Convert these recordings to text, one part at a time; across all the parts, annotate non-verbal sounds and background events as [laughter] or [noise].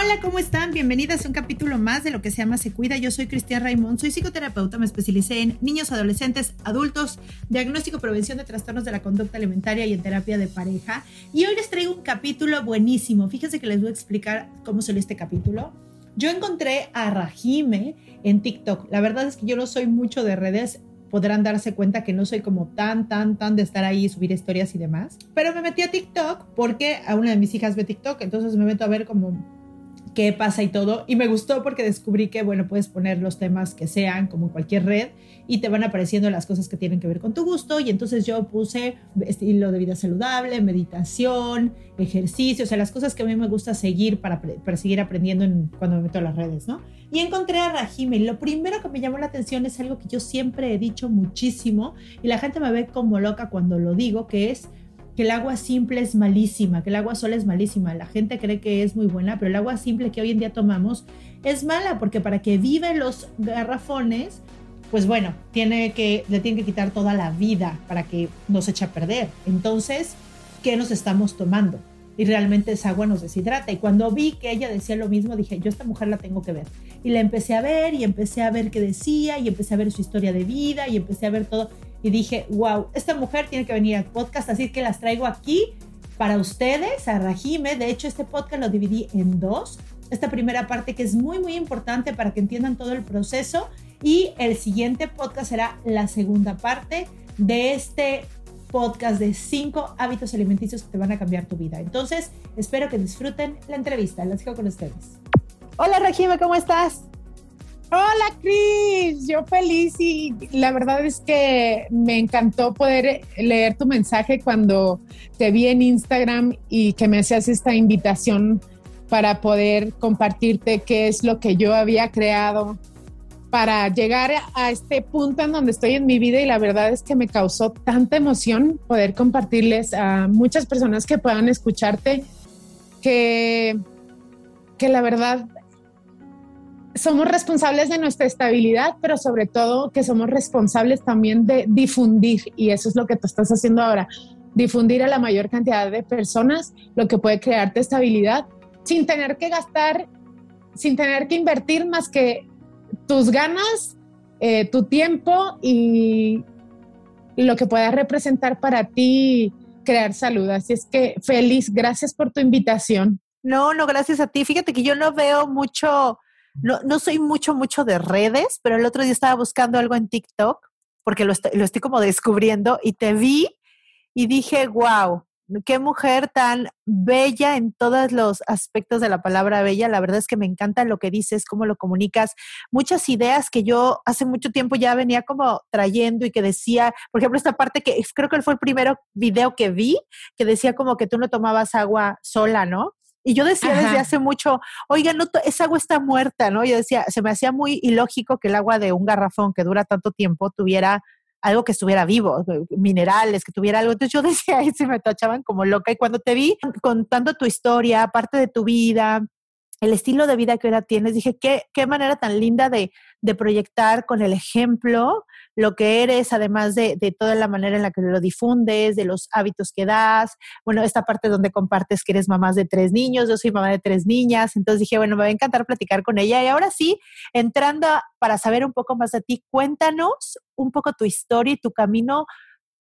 Hola, ¿cómo están? Bienvenidas a un capítulo más de lo que se llama Se Cuida. Yo soy Cristian Raimond, soy psicoterapeuta, me especialicé en niños, adolescentes, adultos, diagnóstico, prevención de trastornos de la conducta alimentaria y en terapia de pareja. Y hoy les traigo un capítulo buenísimo. Fíjense que les voy a explicar cómo salió este capítulo. Yo encontré a Rajime en TikTok. La verdad es que yo no soy mucho de redes, podrán darse cuenta que no soy como tan, tan, tan de estar ahí y subir historias y demás. Pero me metí a TikTok porque a una de mis hijas ve TikTok, entonces me meto a ver como qué pasa y todo. Y me gustó porque descubrí que, bueno, puedes poner los temas que sean, como cualquier red, y te van apareciendo las cosas que tienen que ver con tu gusto. Y entonces yo puse estilo de vida saludable, meditación, ejercicio, o sea, las cosas que a mí me gusta seguir para, para seguir aprendiendo en, cuando me meto a las redes, ¿no? Y encontré a Rajime. Y lo primero que me llamó la atención es algo que yo siempre he dicho muchísimo, y la gente me ve como loca cuando lo digo, que es que el agua simple es malísima, que el agua sola es malísima. La gente cree que es muy buena, pero el agua simple que hoy en día tomamos es mala porque para que viven los garrafones, pues bueno, tiene que, le tienen que quitar toda la vida para que no se eche a perder. Entonces, ¿qué nos estamos tomando? Y realmente esa agua nos deshidrata. Y cuando vi que ella decía lo mismo, dije, yo esta mujer la tengo que ver. Y la empecé a ver y empecé a ver qué decía y empecé a ver su historia de vida y empecé a ver todo y dije, wow, esta mujer tiene que venir al podcast, así que las traigo aquí para ustedes, a Rajime. De hecho, este podcast lo dividí en dos. Esta primera parte que es muy, muy importante para que entiendan todo el proceso y el siguiente podcast será la segunda parte de este podcast de cinco hábitos alimenticios que te van a cambiar tu vida. Entonces, espero que disfruten la entrevista. Las dejo con ustedes. Hola, Rajime, ¿cómo estás? Hola Cris, yo feliz y la verdad es que me encantó poder leer tu mensaje cuando te vi en Instagram y que me hacías esta invitación para poder compartirte qué es lo que yo había creado para llegar a este punto en donde estoy en mi vida y la verdad es que me causó tanta emoción poder compartirles a muchas personas que puedan escucharte que, que la verdad somos responsables de nuestra estabilidad, pero sobre todo que somos responsables también de difundir, y eso es lo que tú estás haciendo ahora, difundir a la mayor cantidad de personas lo que puede crearte estabilidad sin tener que gastar, sin tener que invertir más que tus ganas, eh, tu tiempo y lo que pueda representar para ti crear salud. Así es que feliz, gracias por tu invitación. No, no, gracias a ti. Fíjate que yo no veo mucho no, no soy mucho, mucho de redes, pero el otro día estaba buscando algo en TikTok porque lo, lo estoy como descubriendo y te vi y dije, wow, qué mujer tan bella en todos los aspectos de la palabra bella. La verdad es que me encanta lo que dices, cómo lo comunicas. Muchas ideas que yo hace mucho tiempo ya venía como trayendo y que decía, por ejemplo, esta parte que creo que fue el primero video que vi, que decía como que tú no tomabas agua sola, ¿no? Y yo decía desde hace mucho, oiga, no, esa agua está muerta, ¿no? Yo decía, se me hacía muy ilógico que el agua de un garrafón que dura tanto tiempo tuviera algo que estuviera vivo, eh, minerales, que tuviera algo. Entonces yo [laughs] decía, ahí se me tachaban como loca. Y cuando te vi contando tu historia, parte de tu vida, el estilo de vida que ahora tienes, dije, qué, qué manera tan linda de, de proyectar con el ejemplo lo que eres, además de, toda la manera en la que lo difundes, de los hábitos que das. Bueno, esta parte donde compartes que eres mamá de tres niños, yo soy mamá de tres niñas, entonces dije, bueno, me va a encantar platicar con ella. Y ahora sí, entrando para saber un poco más de ti, cuéntanos un poco tu historia y tu camino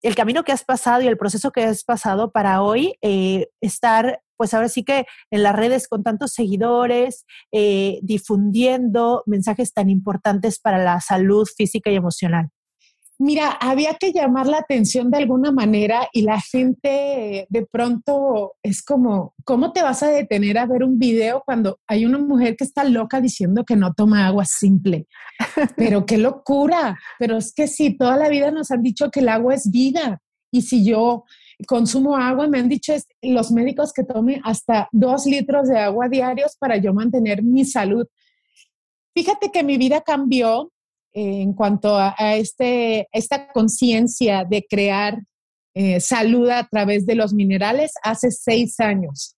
el camino que has pasado y el proceso que has pasado para hoy eh, estar, pues ahora sí que en las redes con tantos seguidores, eh, difundiendo mensajes tan importantes para la salud física y emocional. Mira, había que llamar la atención de alguna manera y la gente de pronto es como, ¿cómo te vas a detener a ver un video cuando hay una mujer que está loca diciendo que no toma agua simple? Pero qué locura. Pero es que sí, toda la vida nos han dicho que el agua es vida. Y si yo consumo agua, me han dicho los médicos que tome hasta dos litros de agua diarios para yo mantener mi salud. Fíjate que mi vida cambió en cuanto a, este, esta conciencia de crear eh, salud a través de los minerales hace seis años.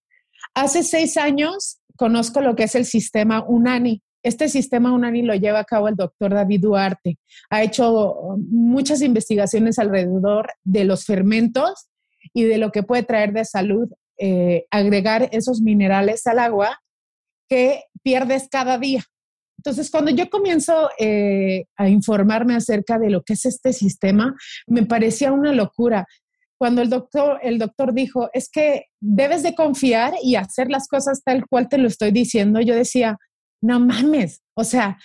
Hace seis años conozco lo que es el sistema UNANI. Este sistema UNANI lo lleva a cabo el doctor David Duarte. Ha hecho muchas investigaciones alrededor de los fermentos y de lo que puede traer de salud eh, agregar esos minerales al agua que pierdes cada día. Entonces, cuando yo comienzo eh, a informarme acerca de lo que es este sistema, me parecía una locura. Cuando el doctor, el doctor dijo, es que debes de confiar y hacer las cosas tal cual te lo estoy diciendo, yo decía, no mames, o sea,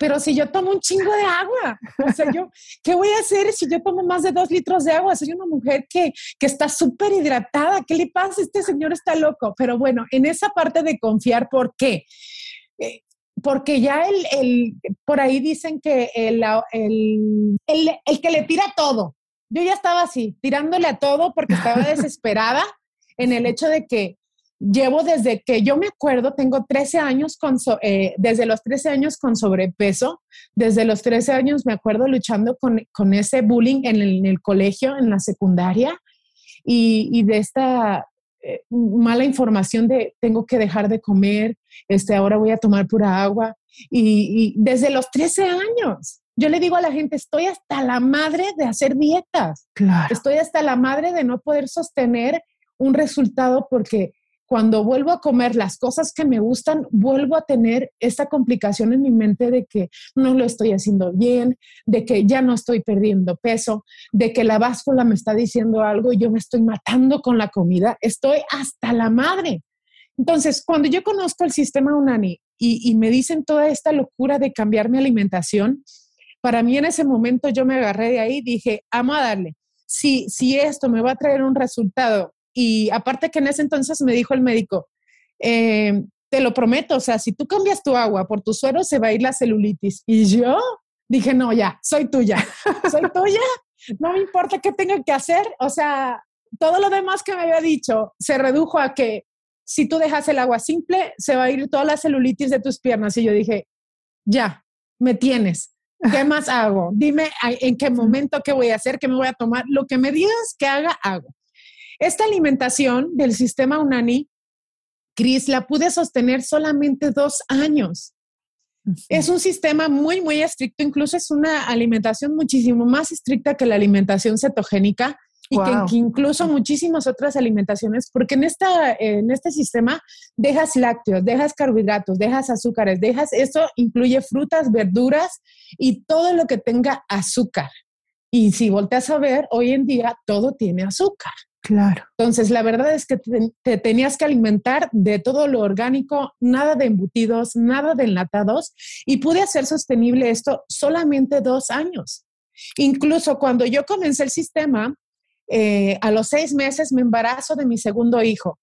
pero si yo tomo un chingo de agua, o sea, yo, ¿qué voy a hacer si yo tomo más de dos litros de agua? Soy una mujer que, que está súper hidratada, ¿qué le pasa? Este señor está loco, pero bueno, en esa parte de confiar, ¿por qué? Eh, porque ya el, el, por ahí dicen que el, el, el, que le tira todo, yo ya estaba así, tirándole a todo porque estaba [laughs] desesperada en el hecho de que llevo desde que yo me acuerdo, tengo 13 años con, eh, desde los 13 años con sobrepeso, desde los 13 años me acuerdo luchando con, con ese bullying en el, en el, colegio, en la secundaria, y, y de esta eh, mala información de tengo que dejar de comer, este, ahora voy a tomar pura agua. Y, desde los 13 años, yo le digo a la gente, estoy hasta la madre de hacer dietas. Estoy hasta la madre de no poder sostener un resultado porque cuando vuelvo a comer las cosas que me gustan, vuelvo a tener esta complicación en mi mente de que no lo estoy haciendo bien, de que ya no estoy perdiendo peso, de que la báscula me está diciendo algo y yo me estoy matando con la comida. Estoy hasta la madre. Entonces, cuando yo conozco el sistema UNANI y, y me dicen toda esta locura de cambiar mi alimentación, para mí en ese momento yo me agarré de ahí y dije, amo a darle. Si, si esto me va a traer un resultado y aparte que en ese entonces me dijo el médico, eh, te lo prometo, o sea, si tú cambias tu agua por tu suero, se va a ir la celulitis. Y yo dije, no, ya, soy tuya, [laughs] soy tuya, no me importa qué tenga que hacer, o sea, todo lo demás que me había dicho se redujo a que si tú dejas el agua simple, se va a ir toda la celulitis de tus piernas. Y yo dije, ya, me tienes. ¿Qué más hago? Dime en qué [laughs] momento, qué voy a hacer, qué me voy a tomar. Lo que me digas que haga, hago. Esta alimentación del sistema UNANI, Cris, la pude sostener solamente dos años. Es un sistema muy, muy estricto, incluso es una alimentación muchísimo más estricta que la alimentación cetogénica y que, incluso muchísimas otras alimentaciones, porque en, esta, en este sistema dejas lácteos, dejas carbohidratos, dejas azúcares, dejas, eso incluye frutas, verduras y todo lo que tenga azúcar. Y si volteas a ver, hoy en día todo tiene azúcar. Claro. Entonces, la verdad es que te, tenías que alimentar de todo lo orgánico, nada de embutidos, nada de enlatados, y pude hacer sostenible esto solamente dos años. Incluso cuando yo comencé el sistema, eh, a los seis meses me embarazo de mi segundo hijo.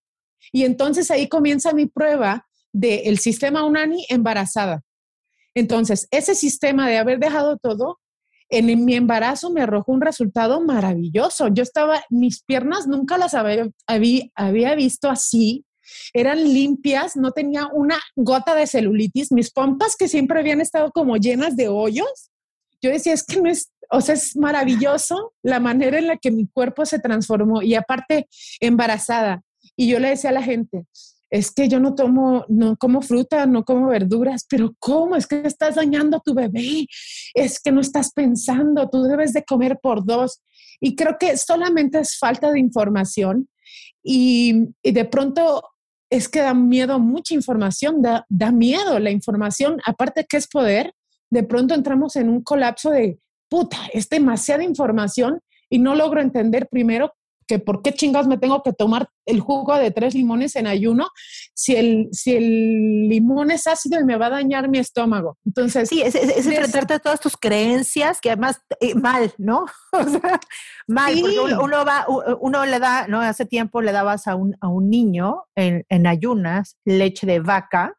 Y entonces ahí comienza mi prueba del sistema UNANI embarazada. Entonces, ese sistema de haber dejado todo en mi embarazo me arrojó un resultado maravilloso. Yo estaba, mis piernas nunca las había, había, visto así, eran limpias, no tenía una gota de celulitis. Mis pompas que siempre habían estado como llenas de hoyos, yo decía, es que no es, o sea, es maravilloso la manera en la que mi cuerpo se transformó y aparte embarazada. Y yo le decía a la gente, es que yo no tomo, no como fruta, no como verduras, pero ¿cómo? Es que estás dañando a tu bebé, es que no estás pensando, tú debes de comer por dos. Y creo que solamente es falta de información y, de pronto es que da miedo mucha información, da, da miedo la información, aparte que es poder, de pronto entramos en un colapso de, puta, es demasiada información y no logro entender primero que por qué chingados me tengo que tomar el jugo de tres limones en ayuno si el, si el limón es ácido y me va a dañar mi estómago. Entonces, sí, es, es, enfrentarte a todas tus creencias que además eh, mal, ¿no? [laughs] o sea, mal, porque uno, va, uno le da, ¿no? Hace tiempo le dabas a un, a un niño en, en ayunas leche de vaca.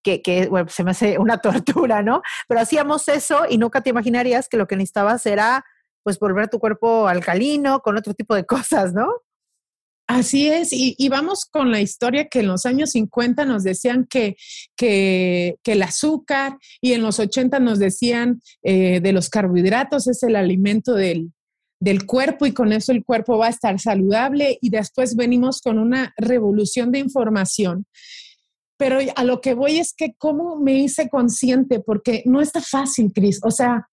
Que, que bueno, se me hace una [laughs] tortura, ¿no? Pero hacíamos eso y nunca te imaginarías que lo que necesitabas era pues volver tu cuerpo alcalino, con otro tipo de cosas, ¿no? Así es, y, vamos con la historia que en los años 50 nos decían que, que, el azúcar y en los 80 nos decían eh, de los carbohidratos es el alimento del, del cuerpo y con eso el cuerpo va a estar saludable y después venimos con una revolución de información. Pero a lo que voy es que cómo me hice consciente, porque no está fácil, Cris. O sea,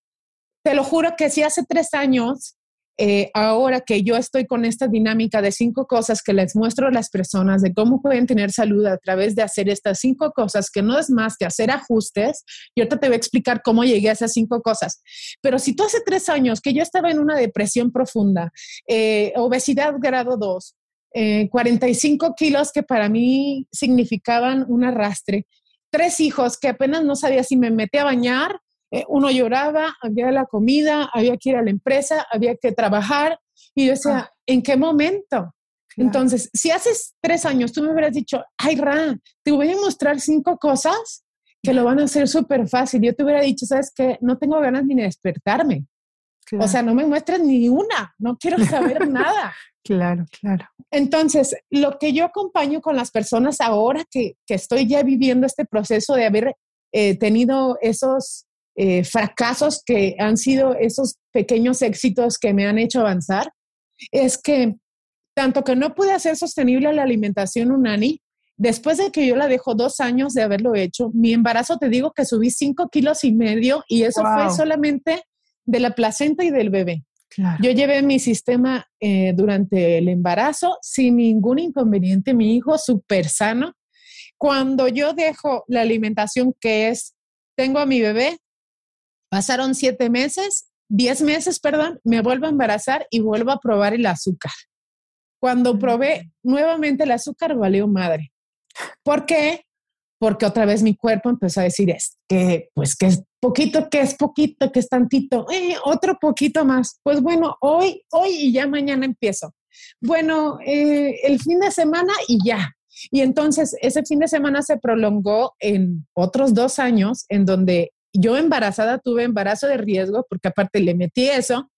te lo juro que si hace tres años, eh, ahora que yo estoy con esta dinámica de cinco cosas que les muestro a las personas de cómo pueden tener salud a través de hacer estas cinco cosas, que no es más que hacer ajustes, yo ahorita te voy a explicar cómo llegué a esas cinco cosas. Pero si tú hace tres años que yo estaba en una depresión profunda, eh, obesidad grado 2, 45 eh, kilos que para mí significaban un arrastre, tres hijos que apenas no sabía si me metí a bañar eh, uno lloraba, había la comida, había que ir a la empresa, había que trabajar. Y yo decía, ah. ¿en qué momento? Entonces, si hace tres años tú me hubieras dicho, ay, Ra, te voy a mostrar cinco cosas que lo van a hacer súper fácil. Yo te hubiera dicho, ¿sabes qué? No tengo ganas ni de despertarme. O sea, no me muestras ni una, no quiero saber [laughs] nada. Claro, claro. Entonces, lo que yo acompaño con las personas ahora que, que estoy ya viviendo este proceso de haber eh, tenido esos eh, fracasos que han sido esos pequeños éxitos que me han hecho avanzar, es que tanto que no pude hacer sostenible la alimentación unani, después de que yo la dejo dos años de haberlo hecho, mi embarazo te digo que subí cinco kilos y medio y eso fue solamente de la placenta y del bebé. Yo llevé mi sistema eh, durante el embarazo sin ningún inconveniente, mi hijo súper sano. Cuando yo dejo la alimentación que es, tengo a mi bebé, Pasaron siete meses, diez meses, perdón, me vuelvo a embarazar y vuelvo a probar el azúcar. Cuando probé nuevamente el azúcar, valió madre. ¿Por qué? Porque otra vez mi cuerpo empezó a decir, es que, pues que es poquito, que es poquito, que es tantito, eh, otro poquito más. Pues bueno, hoy, hoy y ya mañana empiezo. Bueno, eh, el fin de semana y ya. Y entonces ese fin de semana se prolongó en otros dos años en donde yo embarazada tuve embarazo de riesgo porque aparte le metí eso.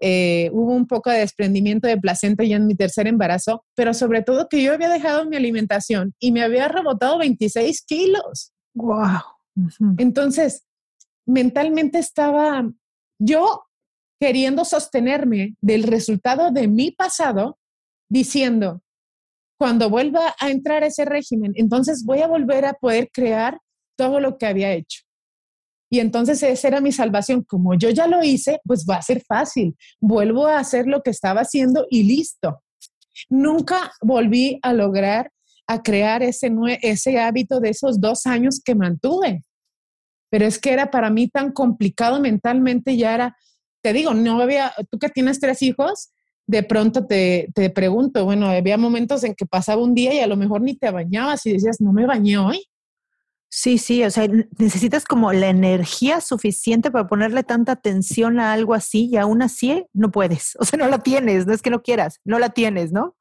Eh, hubo un poco de desprendimiento de placenta ya en mi tercer embarazo, pero sobre todo que yo había dejado mi alimentación y me había rebotado 26 kilos. ¡Wow! Entonces, mentalmente estaba yo queriendo sostenerme del resultado de mi pasado, diciendo, cuando vuelva a entrar ese régimen, entonces voy a volver a poder crear todo lo que había hecho. Y entonces esa era mi salvación. Como yo ya lo hice, pues va a ser fácil. Vuelvo a hacer lo que estaba haciendo y listo. Nunca volví a lograr a crear ese, ese hábito de esos dos años que mantuve. Pero es que era para mí tan complicado mentalmente, ya era, te digo, no había, tú que tienes tres hijos, de pronto te, te pregunto, bueno, había momentos en que pasaba un día y a lo mejor ni te bañabas y decías, no me bañé hoy. Sí, sí, o sea, necesitas como la energía suficiente para ponerle tanta atención a algo así y aún así no puedes, [laughs] o sea, no la tienes, no es que no quieras, no la tienes, ¿no?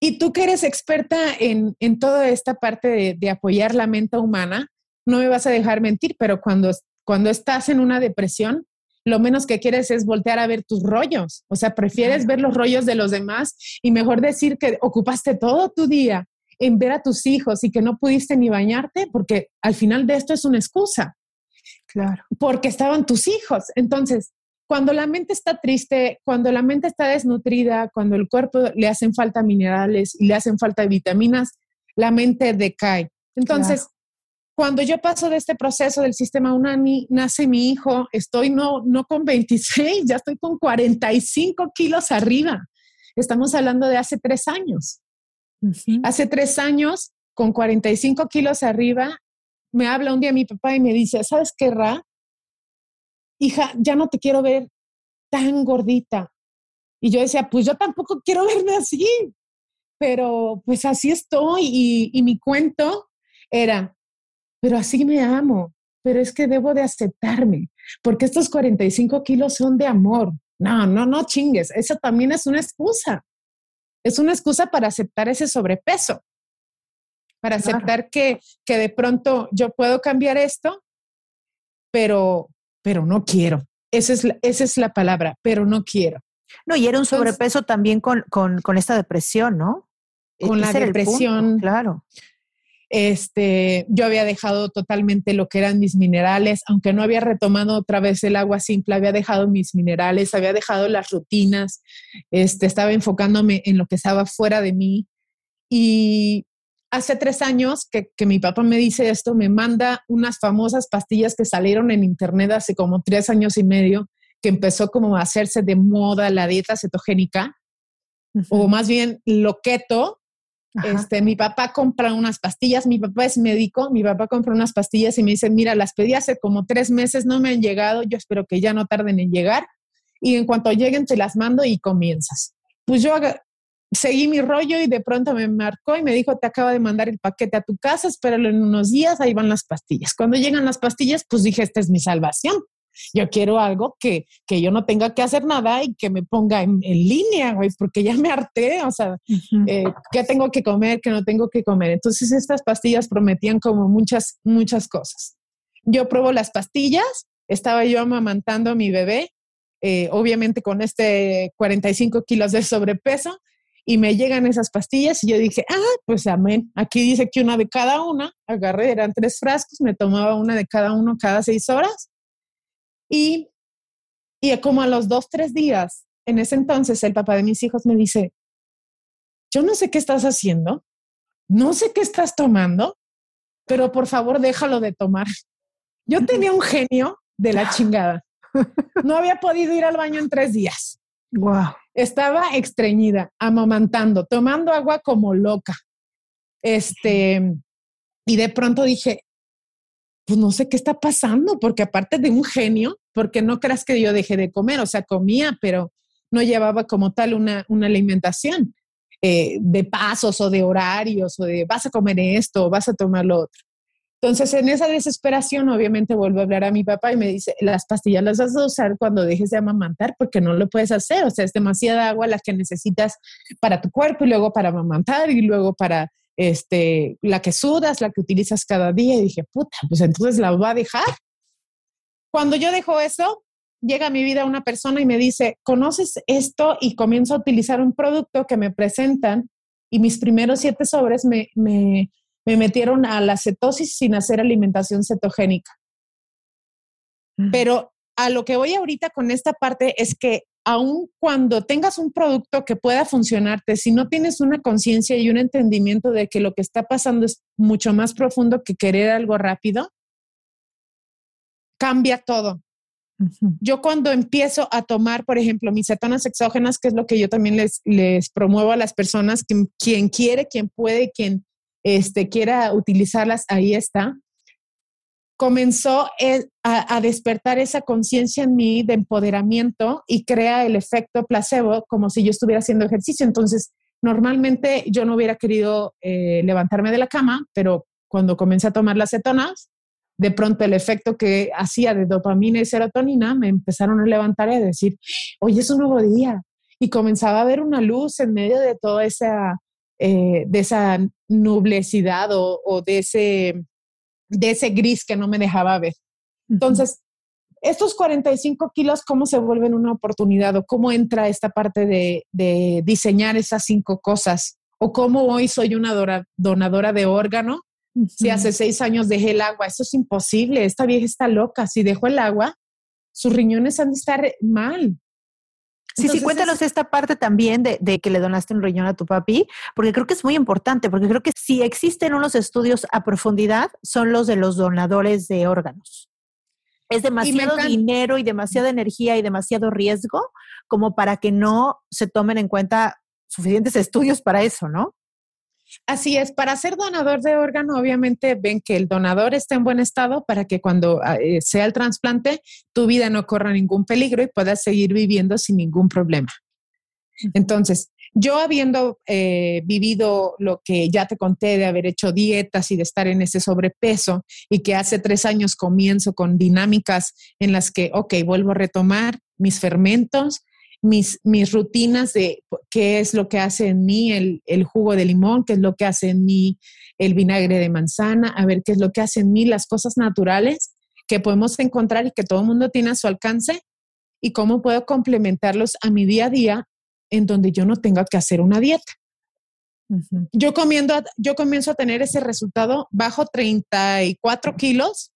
Y tú que eres experta en, en toda esta parte de, de, apoyar la mente humana, no me vas a dejar mentir, pero cuando, cuando estás en una depresión, lo menos que quieres es voltear a ver tus rollos, o sea, prefieres ver los rollos de los demás y mejor decir que ocupaste todo tu día en ver a tus hijos y que no pudiste ni bañarte, porque al final de esto es una excusa. Claro. Porque estaban tus hijos. Entonces, cuando la mente está triste, cuando la mente está desnutrida, cuando el cuerpo le hacen falta minerales y le hacen falta vitaminas, la mente decae. Entonces, cuando yo paso de este proceso del sistema UNAMI, nace mi hijo, estoy no, no con 26, ya estoy con 45 kilos arriba. Estamos hablando de hace tres años. Hace tres años, con 45 kilos arriba, me habla un día mi papá y me dice, ¿sabes qué, Ra? Hija, ya no te quiero ver tan gordita. Y yo decía, pues yo tampoco quiero [laughs] verme así, pero pues así estoy. Y, y mi cuento era, pero así me amo, pero es que debo de aceptarme, porque estos 45 kilos son de amor. No, no, no chingues, eso también es una excusa. Es una excusa para aceptar ese sobrepeso, para aceptar que, que de pronto yo puedo cambiar esto, pero, pero no quiero. Esa es, la, esa es la palabra, pero no quiero. No, y era un sobrepeso también con, con, con, esta depresión, ¿no? Con la depresión. claro. Este, yo había dejado totalmente lo que eran mis minerales, aunque no había retomado otra vez el agua simple, había dejado mis minerales, había dejado las rutinas, este, estaba enfocándome en lo que estaba fuera de mí. Y hace tres años que, que, mi papá me dice esto, me manda unas famosas pastillas que salieron en internet hace como tres años y medio, que empezó como a hacerse de moda la dieta cetogénica, uh -huh. o más bien lo keto, este, mi papá compra unas pastillas, mi papá es médico, mi papá compra unas pastillas y me dice, mira, las pedí hace como tres meses, no me han llegado, yo espero que ya no tarden en llegar y en cuanto lleguen te las mando y comienzas. Pues yo seguí mi rollo y de pronto me marcó y me dijo, te acaba de mandar el paquete a tu casa, espéralo en unos días, ahí van las pastillas. Cuando llegan las pastillas, pues dije, esta es mi salvación. Yo quiero algo que, que yo no tenga que hacer nada y que me ponga en, en línea, güey, porque ya me harté, o sea, uh -huh. eh, ¿qué tengo que comer, qué no tengo que comer? Entonces estas pastillas prometían como muchas, muchas cosas. Yo pruebo las pastillas, estaba yo amamantando a mi bebé, eh, obviamente con este 45 kilos de sobrepeso, y me llegan esas pastillas y yo dije, ah, pues amén, aquí dice que una de cada una, agarré, eran tres frascos, me tomaba una de cada uno cada seis horas y, y como a los dos, tres días, en ese entonces el papá de mis hijos me dice, yo no sé qué estás haciendo, no sé qué estás tomando, pero por favor déjalo de tomar. Yo tenía un genio de la chingada. No había podido ir al baño en tres días. Wow. Estaba estreñida, amamantando, tomando agua como loca. Este, y de pronto dije, pues no sé qué está pasando, porque aparte de un genio, porque no creas que yo dejé de comer, o sea, comía, pero no llevaba como tal una, una alimentación eh, de pasos o de horarios o de vas a comer esto o vas a tomar lo otro. Entonces, en esa desesperación, obviamente vuelvo a hablar a mi papá y me dice, las pastillas las vas a usar cuando dejes de amamantar porque no lo puedes hacer, o sea, es demasiada agua la que necesitas para tu cuerpo y luego para amamantar y luego para este, la que sudas, la que utilizas cada día. Y dije, puta, pues entonces la va a dejar. Cuando yo dejo eso, llega a mi vida una persona y me dice, ¿conoces esto? Y comienzo a utilizar un producto que me presentan y mis primeros siete sobres me, me, me metieron a la cetosis sin hacer alimentación cetogénica. Mm. Pero a lo que voy ahorita con esta parte es que aun cuando tengas un producto que pueda funcionarte, si no tienes una conciencia y un entendimiento de que lo que está pasando es mucho más profundo que querer algo rápido, cambia todo. Uh -huh. Yo cuando empiezo a tomar, por ejemplo, mis cetonas exógenas, que es lo que yo también les, les promuevo a las personas, quien, quien quiere, quien puede, quien este, quiera utilizarlas, ahí está comenzó a, a, despertar esa conciencia en mí de empoderamiento y crea el efecto placebo como si yo estuviera haciendo ejercicio. Entonces, normalmente yo no hubiera querido eh, levantarme de la cama, pero cuando comencé a tomar las cetonas, de pronto el efecto que hacía de dopamina y serotonina me empezaron a levantar y a decir, hoy es un nuevo día. Y comenzaba a ver una luz en medio de toda esa, eh, de esa nublecidad o de ese de ese gris que no me dejaba ver. Entonces, estos 45 kilos, ¿cómo se vuelven una oportunidad o cómo entra esta parte de, de diseñar esas cinco cosas? ¿O cómo hoy soy una dora, donadora de órgano? Uh -huh. Si hace seis años dejé el agua, eso es imposible, esta vieja está loca. Si dejo el agua, sus riñones han de estar mal. Sí, sí, cuéntanos esta parte también de, de, que le donaste un riñón a tu papi, porque creo que es muy importante, porque creo que si existen unos estudios a profundidad, son los de los donadores de órganos. Es demasiado dinero y demasiada energía y demasiado riesgo como para que no se tomen en cuenta suficientes estudios para eso, ¿no? Así es, para ser donador de órgano, obviamente ven que el donador está en buen estado para que cuando ah, eh, sea el trasplante, tu vida no corra ningún peligro y puedas seguir viviendo sin ningún problema. Entonces, yo habiendo eh, vivido lo que ya te conté de haber hecho dietas y de estar en ese sobrepeso y que hace tres años comienzo con dinámicas en las que, ok, vuelvo a retomar mis fermentos, mis, mis rutinas de qué es lo que hace en mí el, el, jugo de limón, qué es lo que hace en mí el vinagre de manzana, a ver qué es lo que hace en mí las cosas naturales que podemos encontrar y que todo el mundo tiene a su alcance y cómo puedo complementarlos a mi día a día en donde yo no tenga que hacer una dieta. yo, comiendo, yo comienzo a tener ese resultado bajo 34 kilos.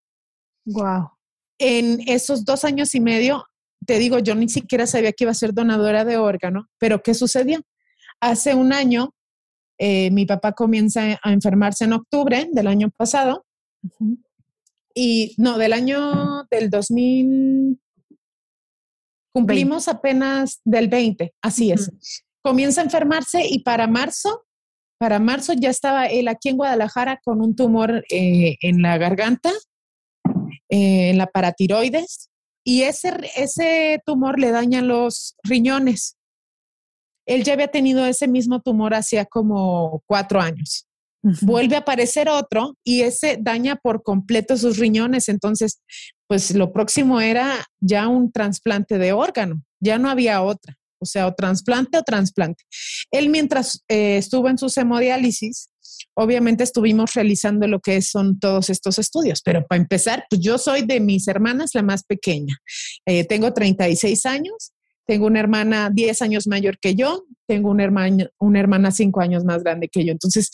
Wow. En esos dos años y medio te digo, yo ni siquiera sabía que iba a ser donadora de órgano, pero ¿qué sucedió? Hace un año, eh, mi papá comienza a enfermarse en octubre del año pasado. Y no, del año del 2000, cumplimos apenas del 20, así es. Comienza a enfermarse y para marzo, para marzo ya estaba él aquí en Guadalajara con un tumor eh, en la garganta, eh, en la paratiroides, y ese, ese tumor le daña los riñones. Él ya había tenido ese mismo tumor hacía como cuatro años. Vuelve a aparecer otro y ese daña por completo sus riñones. Entonces, pues lo próximo era ya un trasplante de órgano. Ya no había otra. O sea, o trasplante o trasplante. Él mientras eh, estuvo en su hemodiálisis, obviamente estuvimos realizando lo que son todos estos estudios, pero para empezar, pues yo soy de mis hermanas la más pequeña. Eh, tengo 36 años, tengo una hermana 10 años mayor que yo, tengo una hermana, una hermana 5 años más grande que yo. Entonces,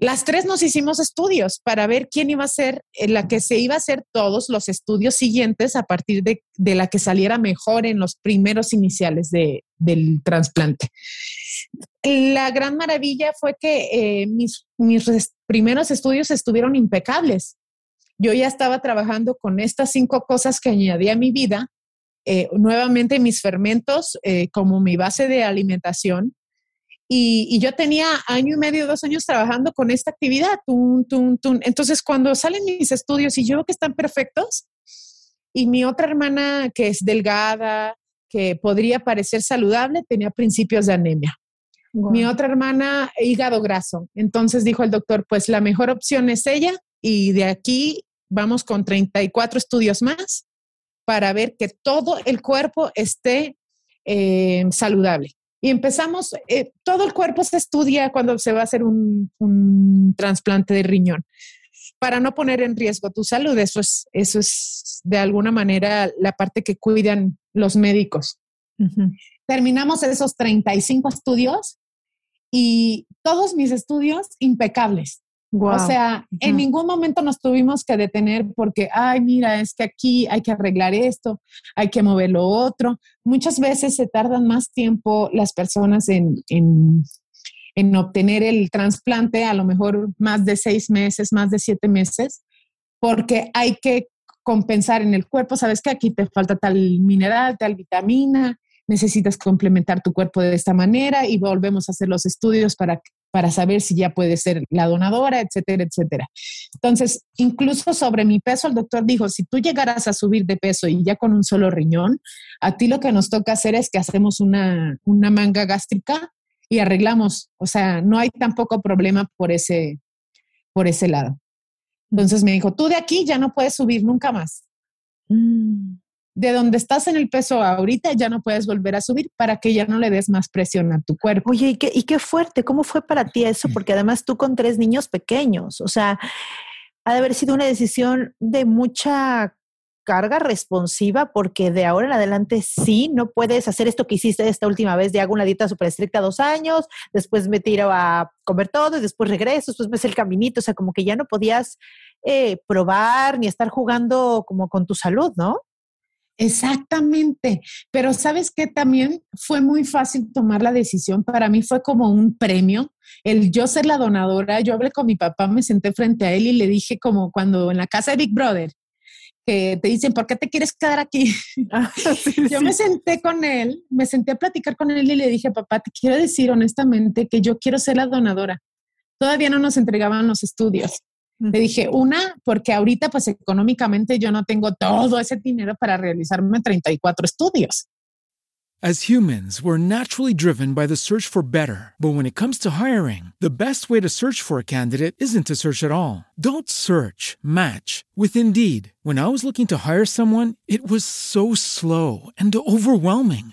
las tres nos hicimos estudios para ver quién iba a ser eh, la que se iba a hacer todos los estudios siguientes a partir de, la que saliera mejor en los primeros iniciales del trasplante. La gran maravilla fue que eh, mis, primeros estudios estuvieron impecables. Yo ya estaba trabajando con estas cinco cosas que añadí a mi vida. Eh, nuevamente mis fermentos como mi base de alimentación. Y, yo tenía año y medio, dos años trabajando con esta actividad. Entonces, cuando salen mis estudios y yo veo que están perfectos, y mi otra hermana que es delgada, que podría parecer saludable, tenía principios de anemia. Mi otra hermana, hígado graso. Entonces dijo el doctor, pues la mejor opción es ella y de aquí vamos con 34 estudios más para ver que todo el cuerpo esté eh, saludable. Y empezamos, eh, todo el cuerpo se estudia cuando se va a hacer un, un trasplante de riñón para no poner en riesgo tu salud. Eso es, eso es de alguna manera la parte que cuidan los médicos. Terminamos esos 35 estudios y todos mis estudios impecables. O sea, en ningún momento nos tuvimos que detener porque, ay, mira, es que aquí hay que arreglar esto, hay que mover lo otro. Muchas veces se tardan más tiempo las personas en, en, en obtener el trasplante, a lo mejor más de seis meses, más de siete meses, porque hay que compensar en el cuerpo. Sabes que aquí te falta tal mineral, tal vitamina, necesitas complementar tu cuerpo de esta manera y volvemos a hacer los estudios para, para saber si ya puede ser la donadora, etcétera, etcétera. Entonces, incluso sobre mi peso, el doctor dijo, si tú llegaras a subir de peso y ya con un solo riñón, a ti lo que nos toca hacer es que hacemos una, una manga gástrica y arreglamos, o sea, no hay tampoco problema por ese, por ese lado. Entonces me dijo, tú de aquí ya no puedes subir nunca más. Mm de donde estás en el peso ahorita ya no puedes volver a subir para que ya no le des más presión a tu cuerpo. Oye, ¿y qué, y qué fuerte? ¿Cómo fue para ti eso? Porque además tú con tres niños pequeños, o sea, ha de haber sido una decisión de mucha carga responsiva porque de ahora en adelante sí, no puedes hacer esto que hiciste esta última vez de hago una dieta súper estricta dos años, después me tiro a comer todo y después regreso, después ves el caminito, o sea, como que ya no podías eh, probar ni estar jugando como con tu salud, ¿no? Exactamente, pero sabes que también fue muy fácil tomar la decisión. Para mí fue como un premio el yo ser la donadora. Yo hablé con mi papá, me senté frente a él y le dije como cuando en la casa de Big Brother, que te dicen, ¿por qué te quieres quedar aquí? [laughs] Ah, [laughs] yo me senté con él, me senté a platicar con él y le dije, papá, te quiero decir honestamente que yo quiero ser la donadora. Todavía no nos entregaban los estudios. Le dije, una, porque ahorita pues económicamente yo no tengo todo ese dinero para realizarme 34 estudios. As humans, we're naturally driven by the search for better. But when it comes to hiring, the best way to search for a candidate isn't to search at all. Don't search, match with Indeed. When I was looking to hire someone, it was so slow and overwhelming.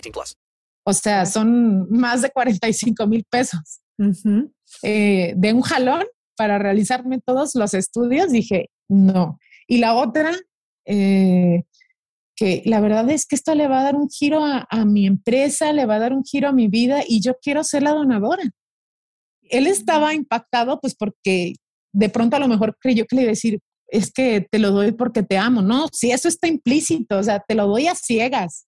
18 plus. O sea, son más de 45 mil pesos. Uh -huh. eh, de un jalón para realizarme todos los estudios. Dije, no. Y la otra, eh, que la verdad es que esto le va a dar un giro a, a, mi empresa, le va a dar un giro a mi vida y yo quiero ser la donadora. Él estaba impactado pues porque de pronto a lo mejor creyó que le iba a decir, es que te lo doy porque te amo. No, si eso está implícito, o sea, te lo doy a ciegas.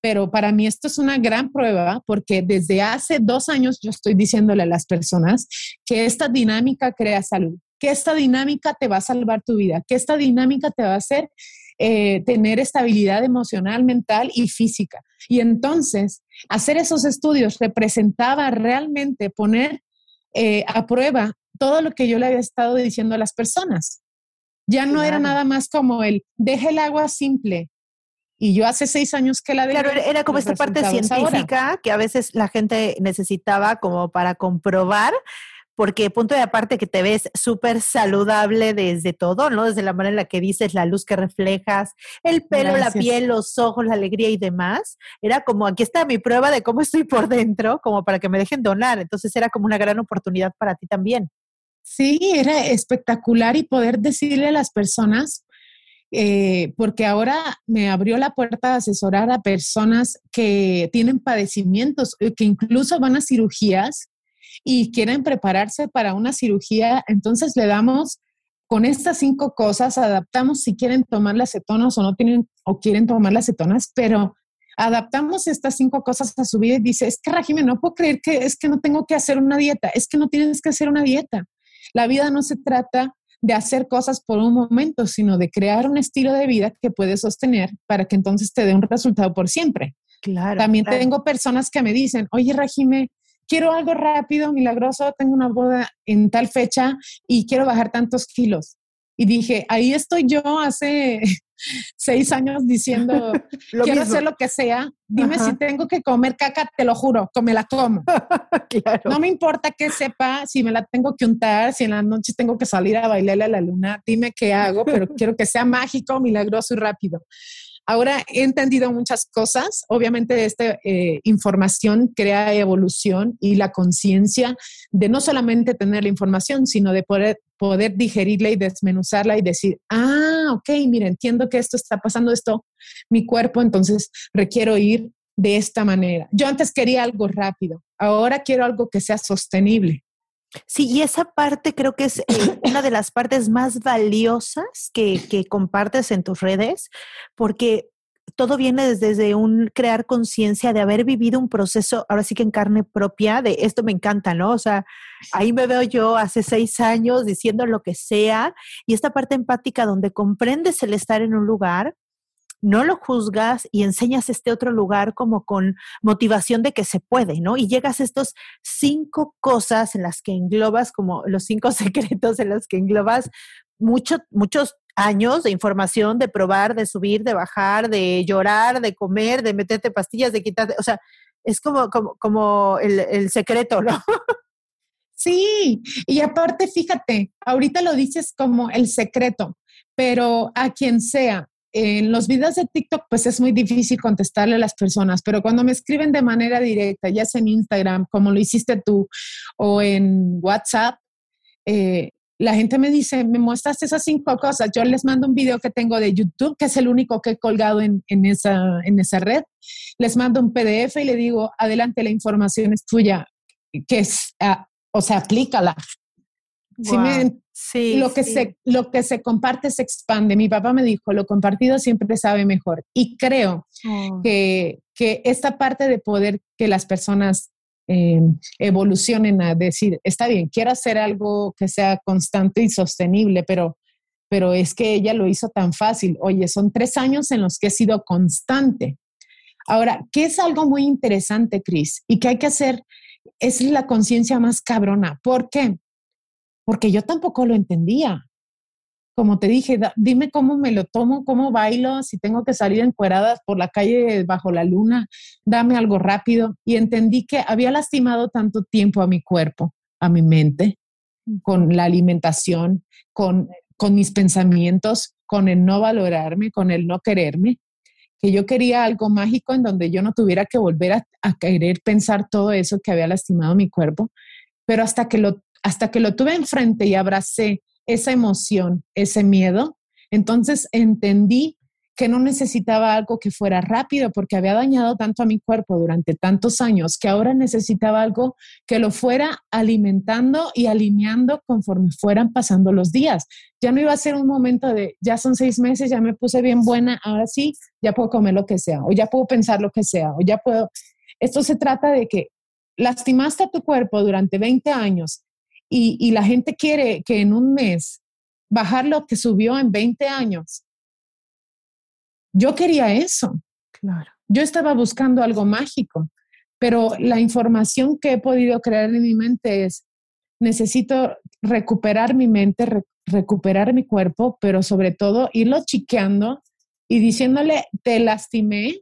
Pero para mí esto es una gran prueba porque desde hace dos años yo estoy diciéndole a las personas que esta dinámica crea salud que esta dinámica te va a salvar tu vida, que esta dinámica te va a hacer eh, tener estabilidad emocional, mental y física. Y entonces, hacer esos estudios representaba realmente poner eh, a prueba todo lo que yo le había estado diciendo a las personas. Ya no era nada más como el, deje el agua simple, y yo hace seis años que la dejé. Claro, era como esta parte científica que a veces la gente necesitaba como para comprobar porque punto de aparte que te ves súper saludable desde todo, ¿no? Desde la manera en la que dices, la luz que reflejas, el pelo, la piel, los ojos, la alegría y demás. Era como, aquí está mi prueba de cómo estoy por dentro, como para que me dejen donar. Entonces era como una gran oportunidad para ti también. Sí, era espectacular y poder decirle a las personas, eh, porque ahora me abrió la puerta a asesorar a personas que tienen padecimientos, eh, que incluso van a cirugías y quieren prepararse para una cirugía, entonces le damos con estas cinco cosas, adaptamos si quieren tomar las cetonas o no tienen o quieren tomar las cetonas, pero adaptamos estas cinco cosas a su vida y dice, es que Rajime, no puedo creer que es que no tengo que hacer una dieta, es que no tienes que hacer una dieta. La vida no se trata de hacer cosas por un momento, sino de crear un estilo de vida que puedes sostener para que entonces te dé un resultado por siempre. Claro. También tengo personas que me dicen, oye, Rajime, quiero algo rápido, milagroso, tengo una boda en tal fecha y quiero bajar tantos kilos. Y dije, ahí estoy yo hace [laughs] seis años diciendo, [laughs] quiero hacer lo que sea, dime si tengo que comer caca, te lo juro, me la como. [laughs] No me importa que sepa, si me la tengo que untar, si en la noche tengo que salir a bailarle a la luna, dime qué hago, pero quiero que sea mágico, milagroso y rápido. Ahora he entendido muchas cosas. Obviamente esta eh, información crea evolución y la conciencia de no solamente tener la información, sino de poder, poder digerirla y desmenuzarla y decir, ah, ok, mira, entiendo que esto está pasando, esto, mi cuerpo, entonces requiero ir de esta manera. Yo antes quería algo rápido, ahora quiero algo que sea sostenible. Sí, y esa parte creo que es eh, una de las partes más valiosas que, que, compartes en tus redes, porque todo viene desde, un crear conciencia de haber vivido un proceso, ahora sí que en carne propia, de esto me encanta, ¿no? O sea, ahí me veo yo hace seis años diciendo lo que sea y esta parte empática donde comprendes el estar en un lugar, no lo juzgas y enseñas este otro lugar como con motivación de que se puede, ¿no? Y llegas a estos cinco cosas en las que englobas, como los cinco [laughs] secretos en los que englobas mucho, muchos años de información, de probar, de subir, de bajar, de llorar, de comer, de meterte pastillas, de quitarte, o sea, es como, como, como el, el secreto, ¿no? [laughs] Sí, y aparte, fíjate, ahorita lo dices como el secreto, pero a quien sea, en los videos de TikTok, pues es muy difícil contestarle a las personas, pero cuando me escriben de manera directa, ya sea en Instagram, como lo hiciste tú, o en WhatsApp, eh, la gente me dice, me muestras esas cinco cosas. Yo les mando un video que tengo de YouTube, que es el único que he colgado en, esa, en esa red. Les mando un PDF y le digo, adelante, la información es tuya, que es, ah, o sea, aplícala. Sí, lo, que se, lo que se comparte se expande. Mi papá me dijo, lo compartido siempre sabe mejor. Y creo oh. que, que esta parte de poder que las personas eh, evolucionen a decir, está bien, quiero hacer algo que sea constante y sostenible, pero, pero es que ella lo hizo tan fácil. Oye, son tres años en los que he sido constante. Ahora, ¿qué es algo muy interesante, Cris? Y que hay que hacer es la conciencia más cabrona. ¿Por qué? Porque yo tampoco lo entendía. Como te dije, dime cómo me lo tomo, cómo bailo, si tengo que salir encueradas por la calle bajo la luna, dame algo rápido. Y entendí que había lastimado tanto tiempo a mi cuerpo, a mi mente, con la alimentación, con, con mis pensamientos, con el no valorarme, con el no quererme, que yo quería algo mágico en donde yo no tuviera que volver a, a, querer pensar todo eso que había lastimado mi cuerpo, pero hasta que lo hasta que lo tuve enfrente y abracé esa emoción, ese miedo, entonces entendí que no necesitaba algo que fuera rápido porque había dañado tanto a mi cuerpo durante tantos años que ahora necesitaba algo que lo fuera alimentando y alineando conforme fueran pasando los días. Ya no iba a ser un momento de, ya son seis meses, ya me puse bien buena, ahora sí, ya puedo comer lo que sea, o ya puedo pensar lo que sea, o ya puedo... Esto se trata de que lastimaste a tu cuerpo durante 20 años y, la gente quiere que en un mes bajar lo que subió en 20 años. Yo quería eso. Claro. Yo estaba buscando algo mágico, pero la información que he podido crear en mi mente es, necesito recuperar mi mente, recuperar mi cuerpo, pero sobre todo irlo chiqueando y diciéndole, te lastimé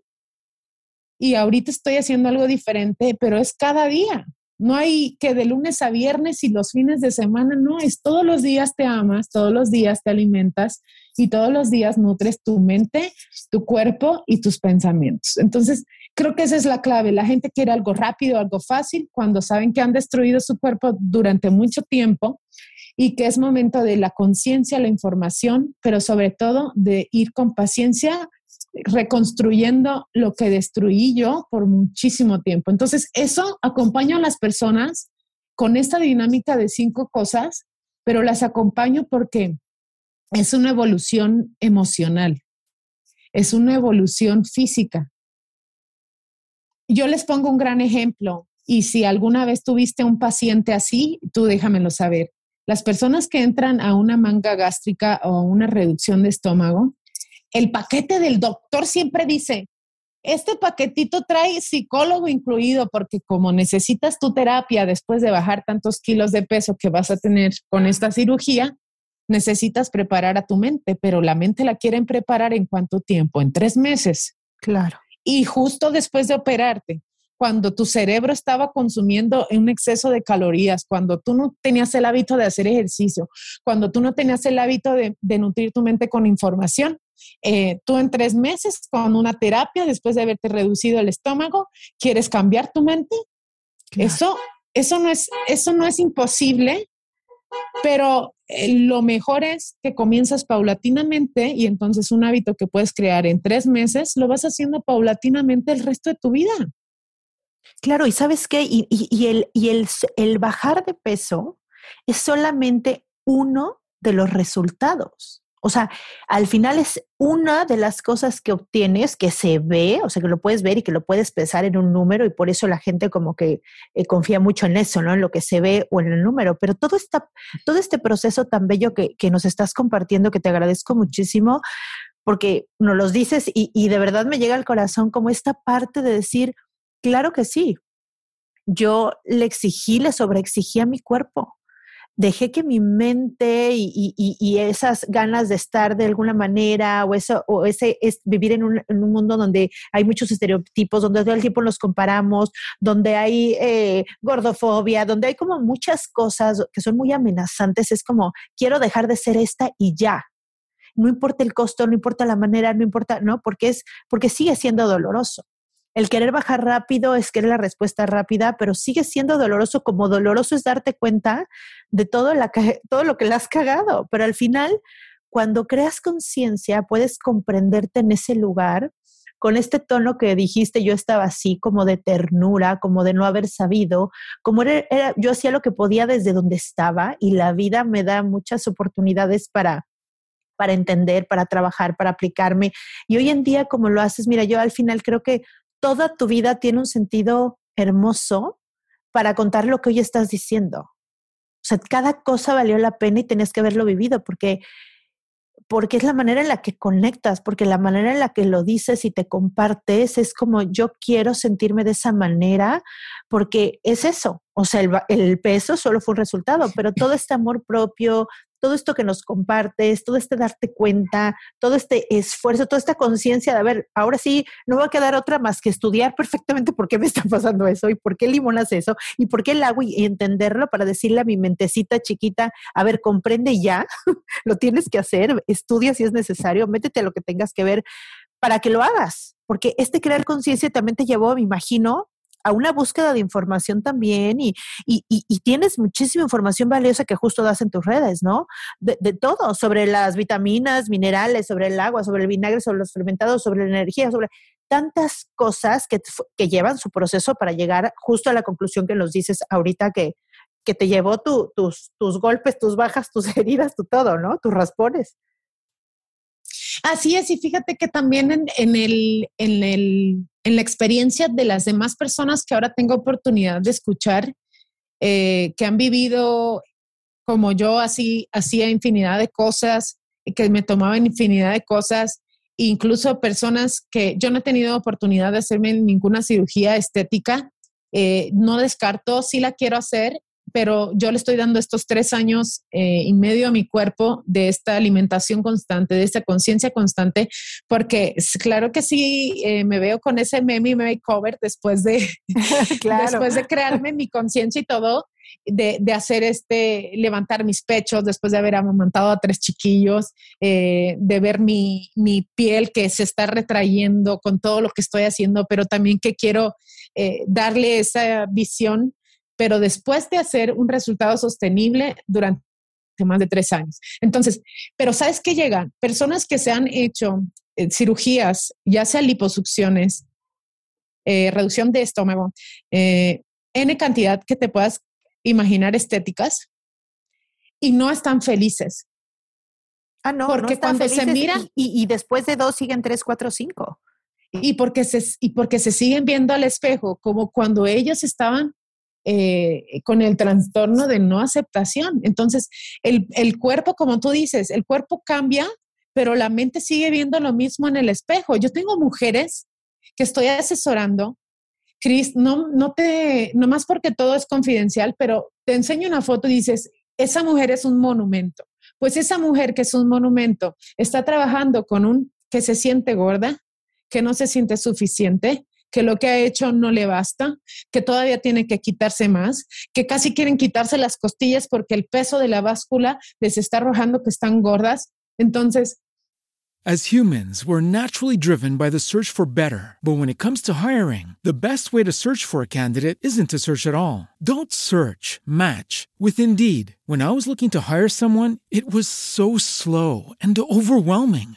y ahorita estoy haciendo algo diferente, pero es cada día. No hay que de lunes a viernes y los fines de semana, no, es todos los días te amas, todos los días te alimentas y todos los días nutres tu mente, tu cuerpo y tus pensamientos. Entonces, creo que esa es la clave. La gente quiere algo rápido, algo fácil, cuando saben que han destruido su cuerpo durante mucho tiempo y que es momento de la conciencia, la información, pero sobre todo de ir con paciencia reconstruyendo lo que destruí yo por muchísimo tiempo. Entonces, eso acompaño a las personas con esta dinámica de cinco cosas, pero las acompaño porque es una evolución emocional, es una evolución física. Yo les pongo un gran ejemplo y si alguna vez tuviste un paciente así, tú déjamelo saber. Las personas que entran a una manga gástrica o una reducción de estómago, el paquete del doctor siempre dice, este paquetito trae psicólogo incluido porque como necesitas tu terapia después de bajar tantos kilos de peso que vas a tener con esta cirugía, necesitas preparar a tu mente, pero la mente la quieren preparar en cuánto tiempo, en tres meses. Claro. Y justo después de operarte, cuando tu cerebro estaba consumiendo un exceso de calorías, cuando tú no tenías el hábito de hacer ejercicio, cuando tú no tenías el hábito de, nutrir tu mente con información, eh, tú en tres meses con una terapia, después de haberte reducido el estómago, quieres cambiar tu mente. Eso, eso, no es, eso no es imposible, pero eh, lo mejor es que comienzas paulatinamente y entonces un hábito que puedes crear en tres meses, lo vas haciendo paulatinamente el resto de tu vida. Claro, y sabes qué, y, y, el, y el, el bajar de peso es solamente uno de los resultados. O sea, al final es una de las cosas que obtienes que se ve, o sea, que lo puedes ver y que lo puedes pesar en un número y por eso la gente como que eh, confía mucho en eso, ¿no? En lo que se ve o en el número. Pero todo, esta, todo este proceso tan bello que, que nos estás compartiendo, que te agradezco muchísimo, porque nos los dices y, y de verdad me llega al corazón como esta parte de decir, claro que sí, yo le exigí, le sobreexigí a mi cuerpo dejé que mi mente y, esas ganas de estar de alguna manera o eso o ese es vivir en un, mundo donde hay muchos estereotipos, donde todo el tiempo nos comparamos, donde hay eh, gordofobia, donde hay como muchas cosas que son muy amenazantes, es como quiero dejar de ser esta y ya. No importa el costo, no importa la manera, no importa, ¿no? Porque es porque sigue siendo doloroso. El querer bajar rápido es querer la respuesta rápida, pero sigue siendo doloroso como doloroso es darte cuenta de todo, la, [laughs] todo lo que le has cagado. Pero al final, cuando creas conciencia, puedes comprenderte en ese lugar con este tono que dijiste, yo estaba así, como de ternura, como de no haber sabido, como era, yo hacía lo que podía desde donde estaba y la vida me da muchas oportunidades para para entender, para trabajar, para aplicarme. Y hoy en día, como lo haces, mira, yo al final creo que toda tu vida tiene un sentido hermoso para contar lo que hoy estás diciendo. O sea, cada cosa valió la pena y tenías que haberlo vivido porque porque es la manera en la que conectas, porque la manera en la que lo dices y te compartes es como yo quiero sentirme de esa manera, porque es eso, o sea, el, el peso solo fue un resultado, pero todo este amor propio, todo esto que nos compartes, todo este darte cuenta, todo este esfuerzo, toda esta conciencia de, a ver, ahora sí, no va a quedar otra más que estudiar perfectamente por qué me está pasando eso y por qué el limón hace eso y por qué el agua y entenderlo para decirle a mi mentecita chiquita, a ver, comprende ya, [laughs] lo tienes que hacer, estudia si es necesario, métete a lo que tengas que ver para que lo hagas, porque este crear conciencia también te llevó, me imagino, a una búsqueda de información también y, tienes muchísima información valiosa que justo das en tus redes, ¿no? De, todo, sobre las vitaminas, minerales, sobre el agua, sobre el vinagre, sobre los fermentados, sobre la energía, sobre tantas cosas que, que llevan su proceso para llegar justo a la conclusión que nos dices ahorita que, que te llevó tus, tus golpes, tus bajas, tus [laughs] heridas, tu todo, ¿no? Tus raspones. Así es, y fíjate que también en, el, en, el, en la experiencia de las demás personas que ahora tengo oportunidad de escuchar, eh, que han vivido como yo, así hacía infinidad de cosas, que me tomaban infinidad de cosas, incluso personas que yo no he tenido oportunidad de hacerme ninguna cirugía estética, eh, no descarto, sí la quiero hacer, pero yo le estoy dando estos tres años eh, y medio a mi cuerpo de esta alimentación constante, de esta conciencia constante, porque claro que sí eh, me veo con ese meme makeover después de, [laughs] [laughs] después de crearme mi conciencia y todo, de, de, hacer este, levantar mis pechos después de haber amamantado a tres chiquillos, eh, de ver mi, mi, piel que se está retrayendo con todo lo que estoy haciendo, pero también que quiero darle esa visión pero después de hacer un resultado sostenible durante más de tres años. Entonces, pero ¿sabes qué llegan? Personas que se han hecho eh, cirugías, ya sea liposucciones, eh, reducción de estómago, eh, N cantidad que te puedas imaginar estéticas y no están felices. Ah, no, porque cuando se miran y, y, después de dos siguen tres, cuatro, cinco. Y porque, se, y porque se siguen viendo al espejo como cuando ellos estaban eh, con el trastorno de no aceptación. Entonces, el, el cuerpo, como tú dices, el cuerpo cambia, pero la mente sigue viendo lo mismo en el espejo. Yo tengo mujeres que estoy asesorando. Cris, no, no te, no más porque todo es confidencial, pero te enseño una foto y dices, esa mujer es un monumento. Pues esa mujer que es un monumento está trabajando con un que se siente gorda, que no se siente suficiente, que lo que ha hecho no le basta, que todavía tiene que quitarse más, que casi quieren quitarse las costillas porque el peso de la báscula les está arrojando que están gordas. Entonces, As humans, we're naturally driven by the search for better. But when it comes to hiring, the best way to search for a candidate isn't to search at all. Don't search, match with Indeed. When I was looking to hire someone, it was so slow and overwhelming.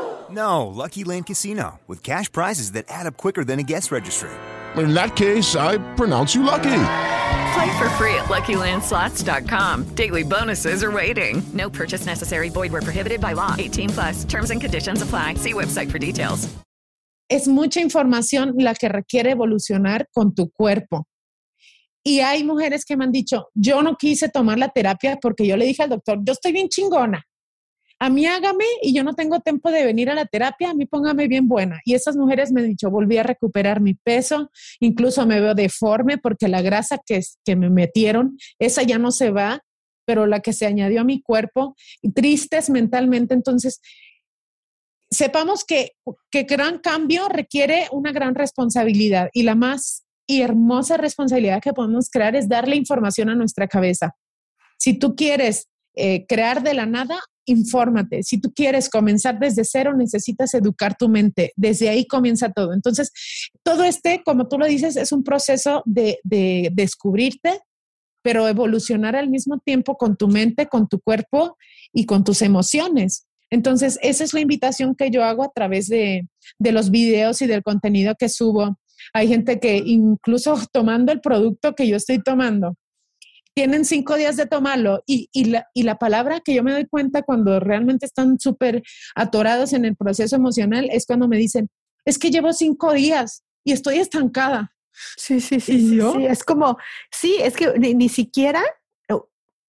No, Lucky Land Casino, with cash prizes that add up quicker than a guest registry. In that case, I pronounce you lucky. Play for free at LuckyLandSlots.com. Daily bonuses are waiting. No purchase necessary. Void where prohibited by law. 18 plus. Terms and conditions apply. See website for details. Es mucha información la que requiere evolucionar con tu cuerpo. Y hay mujeres que me han dicho, yo no quise tomar la terapia porque yo le dije al doctor, yo estoy bien chingona. A mí hágame y yo no tengo tiempo de venir a la terapia, a mí póngame bien buena. Y esas mujeres me han dicho, volví a recuperar mi peso, incluso me veo deforme porque la grasa que, que me metieron, esa ya no se va, pero la que se añadió a mi cuerpo, y tristes mentalmente. Entonces, sepamos que, que gran cambio requiere una gran responsabilidad y la más hermosa responsabilidad que podemos crear es darle información a nuestra cabeza. Si tú quieres eh, crear de la nada, infórmate. Si tú quieres comenzar desde cero, necesitas educar tu mente. Desde ahí comienza todo. Entonces, todo este, como tú lo dices, es un proceso de, descubrirte, pero evolucionar al mismo tiempo con tu mente, con tu cuerpo y con tus emociones. Entonces, esa es la invitación que yo hago a través de, de los videos y del contenido que subo. Hay gente que incluso [laughs] tomando el producto que yo estoy tomando, tienen cinco días de tomarlo y, la, y, la, palabra que yo me doy cuenta cuando realmente están súper atorados en el proceso emocional es cuando me dicen, es que llevo cinco días y estoy estancada. Sí, sí, sí, sí, es como, sí, es que ni, siquiera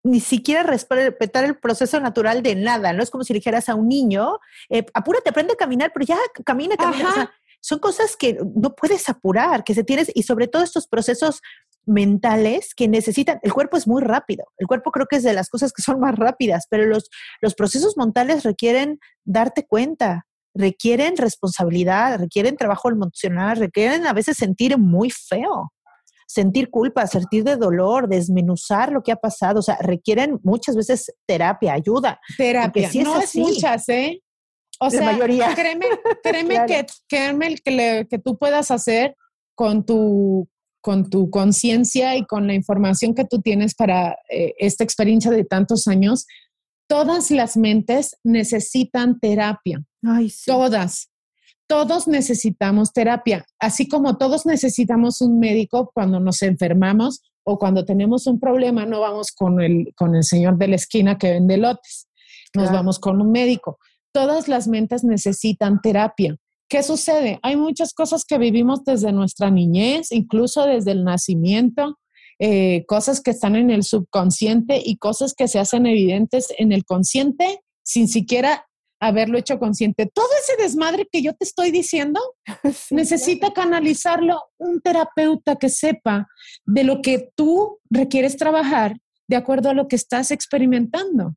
ni siquiera respetar el proceso natural de nada, ¿no? Es como si dijeras a un niño, eh, apúrate, aprende a caminar, pero ya camina, camina. son cosas que no puedes apurar, que se tienes, y sobre todo estos procesos mentales que necesitan, el cuerpo es muy rápido, el cuerpo creo que es de las cosas que son más rápidas, pero los, los procesos mentales requieren darte cuenta, requieren responsabilidad, requieren trabajo emocional, requieren a veces sentir muy feo, sentir culpa, sentir de dolor, desmenuzar lo que ha pasado, o sea, requieren muchas veces terapia, ayuda. Terapia, si es no es muchas, ¿eh? O sea, mayoría. créeme, créeme [laughs] que, créeme que, que tú puedas hacer con tu con tu conciencia y con la información que tú tienes para eh, esta experiencia de tantos años, todas las mentes necesitan terapia. Todas. Todos necesitamos terapia, así como todos necesitamos un médico cuando nos enfermamos o cuando tenemos un problema, no vamos con el, con el señor de la esquina que vende lotes, nos vamos con un médico. Todas las mentes necesitan terapia. ¿Qué sucede? Hay muchas cosas que vivimos desde nuestra niñez, incluso desde el nacimiento, eh, cosas que están en el subconsciente y cosas que se hacen evidentes en el consciente sin siquiera haberlo hecho consciente. Todo ese desmadre que yo te estoy diciendo [laughs] necesita canalizarlo un terapeuta que sepa de lo que tú requieres trabajar de acuerdo a lo que estás experimentando.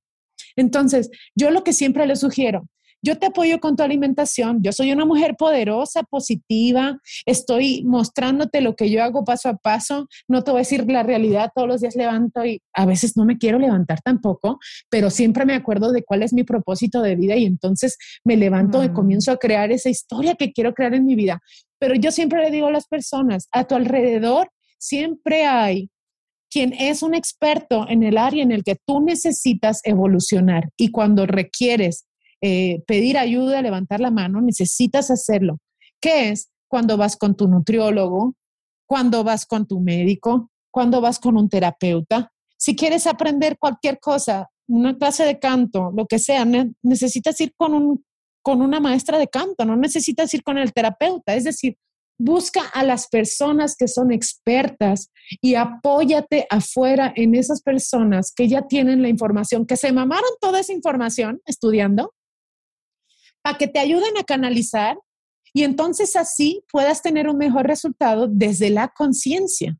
Entonces, yo lo que siempre le sugiero, yo te apoyo con tu alimentación, yo soy una mujer poderosa, positiva, estoy mostrándote lo que yo hago paso a paso, no te voy a decir la realidad, todos los días levanto y a veces no me quiero levantar tampoco, pero siempre me acuerdo de cuál es mi propósito de vida y entonces me levanto y mm. comienzo a crear esa historia que quiero crear en mi vida. Pero yo siempre le digo a las personas, a tu alrededor siempre hay quien es un experto en el área en el que tú necesitas evolucionar y cuando requieres eh, pedir ayuda, levantar la mano, necesitas hacerlo. ¿Qué es? Cuando vas con tu nutriólogo, cuando vas con tu médico, cuando vas con un terapeuta. Si quieres aprender cualquier cosa, una clase de canto, lo que sea, necesitas ir con un con una maestra de canto, no necesitas ir con el terapeuta, es decir, busca a las personas que son expertas y apóyate afuera en esas personas que ya tienen la información, que se mamaron toda esa información estudiando, para que te ayuden a canalizar y entonces así puedas tener un mejor resultado desde la conciencia.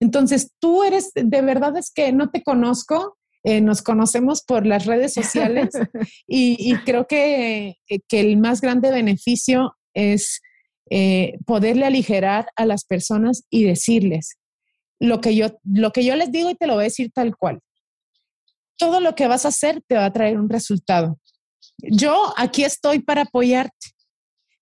Entonces, tú eres, de verdad es que no te conozco, eh, nos conocemos por las redes sociales [laughs] y, creo que, eh, que, el más grande beneficio es eh, poderle aligerar a las personas y decirles lo que, yo, lo que yo les digo y te lo voy a decir tal cual. Todo lo que vas a hacer te va a traer un resultado. Yo aquí estoy para apoyarte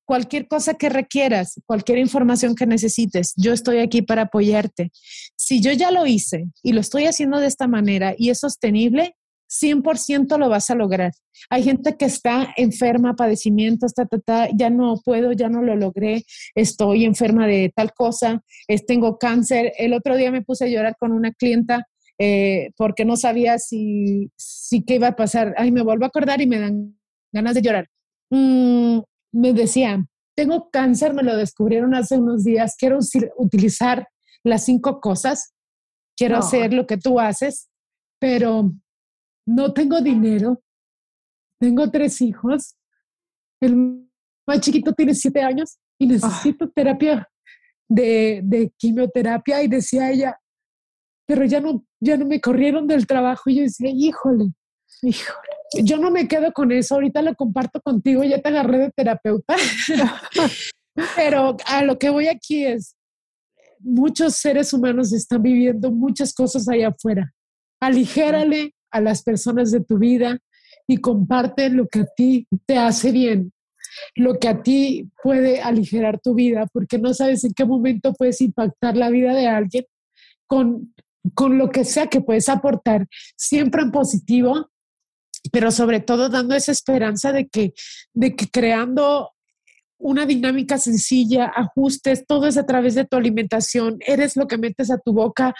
cualquier cosa que requieras, cualquier información que necesites, yo estoy aquí para apoyarte. Si yo ya lo hice y lo estoy haciendo de esta manera y es sostenible, 100% lo vas a lograr. Hay gente que está enferma, padecimientos, ya no puedo, ya no lo logré, estoy enferma de tal cosa, es, tengo cáncer. El otro día me puse a llorar con una clienta eh, porque no sabía si, si qué iba a pasar. Ay, me vuelvo a acordar y me dan ganas de llorar. Mm, me decía, tengo cáncer, me lo descubrieron hace unos días, quiero utilizar las cinco cosas, quiero hacer lo que tú haces, pero no tengo dinero, tengo tres hijos, el más chiquito tiene siete años y necesito terapia de, de, quimioterapia y decía ella, pero ya no, ya no me corrieron del trabajo y yo decía, híjole, híjole yo no me quedo con eso, ahorita lo comparto contigo, ya te agarré de terapeuta, [laughs] pero a lo que voy aquí es, muchos seres humanos están viviendo muchas cosas allá afuera. Aligérale a las personas de tu vida y comparte lo que a ti te hace bien, lo que a ti puede aligerar tu vida, porque no sabes en qué momento puedes impactar la vida de alguien con, con lo que sea que puedes aportar, siempre en positivo, pero sobre todo dando esa esperanza de que, de que creando una dinámica sencilla, ajustes, todo es a través de tu alimentación, eres lo que metes a tu boca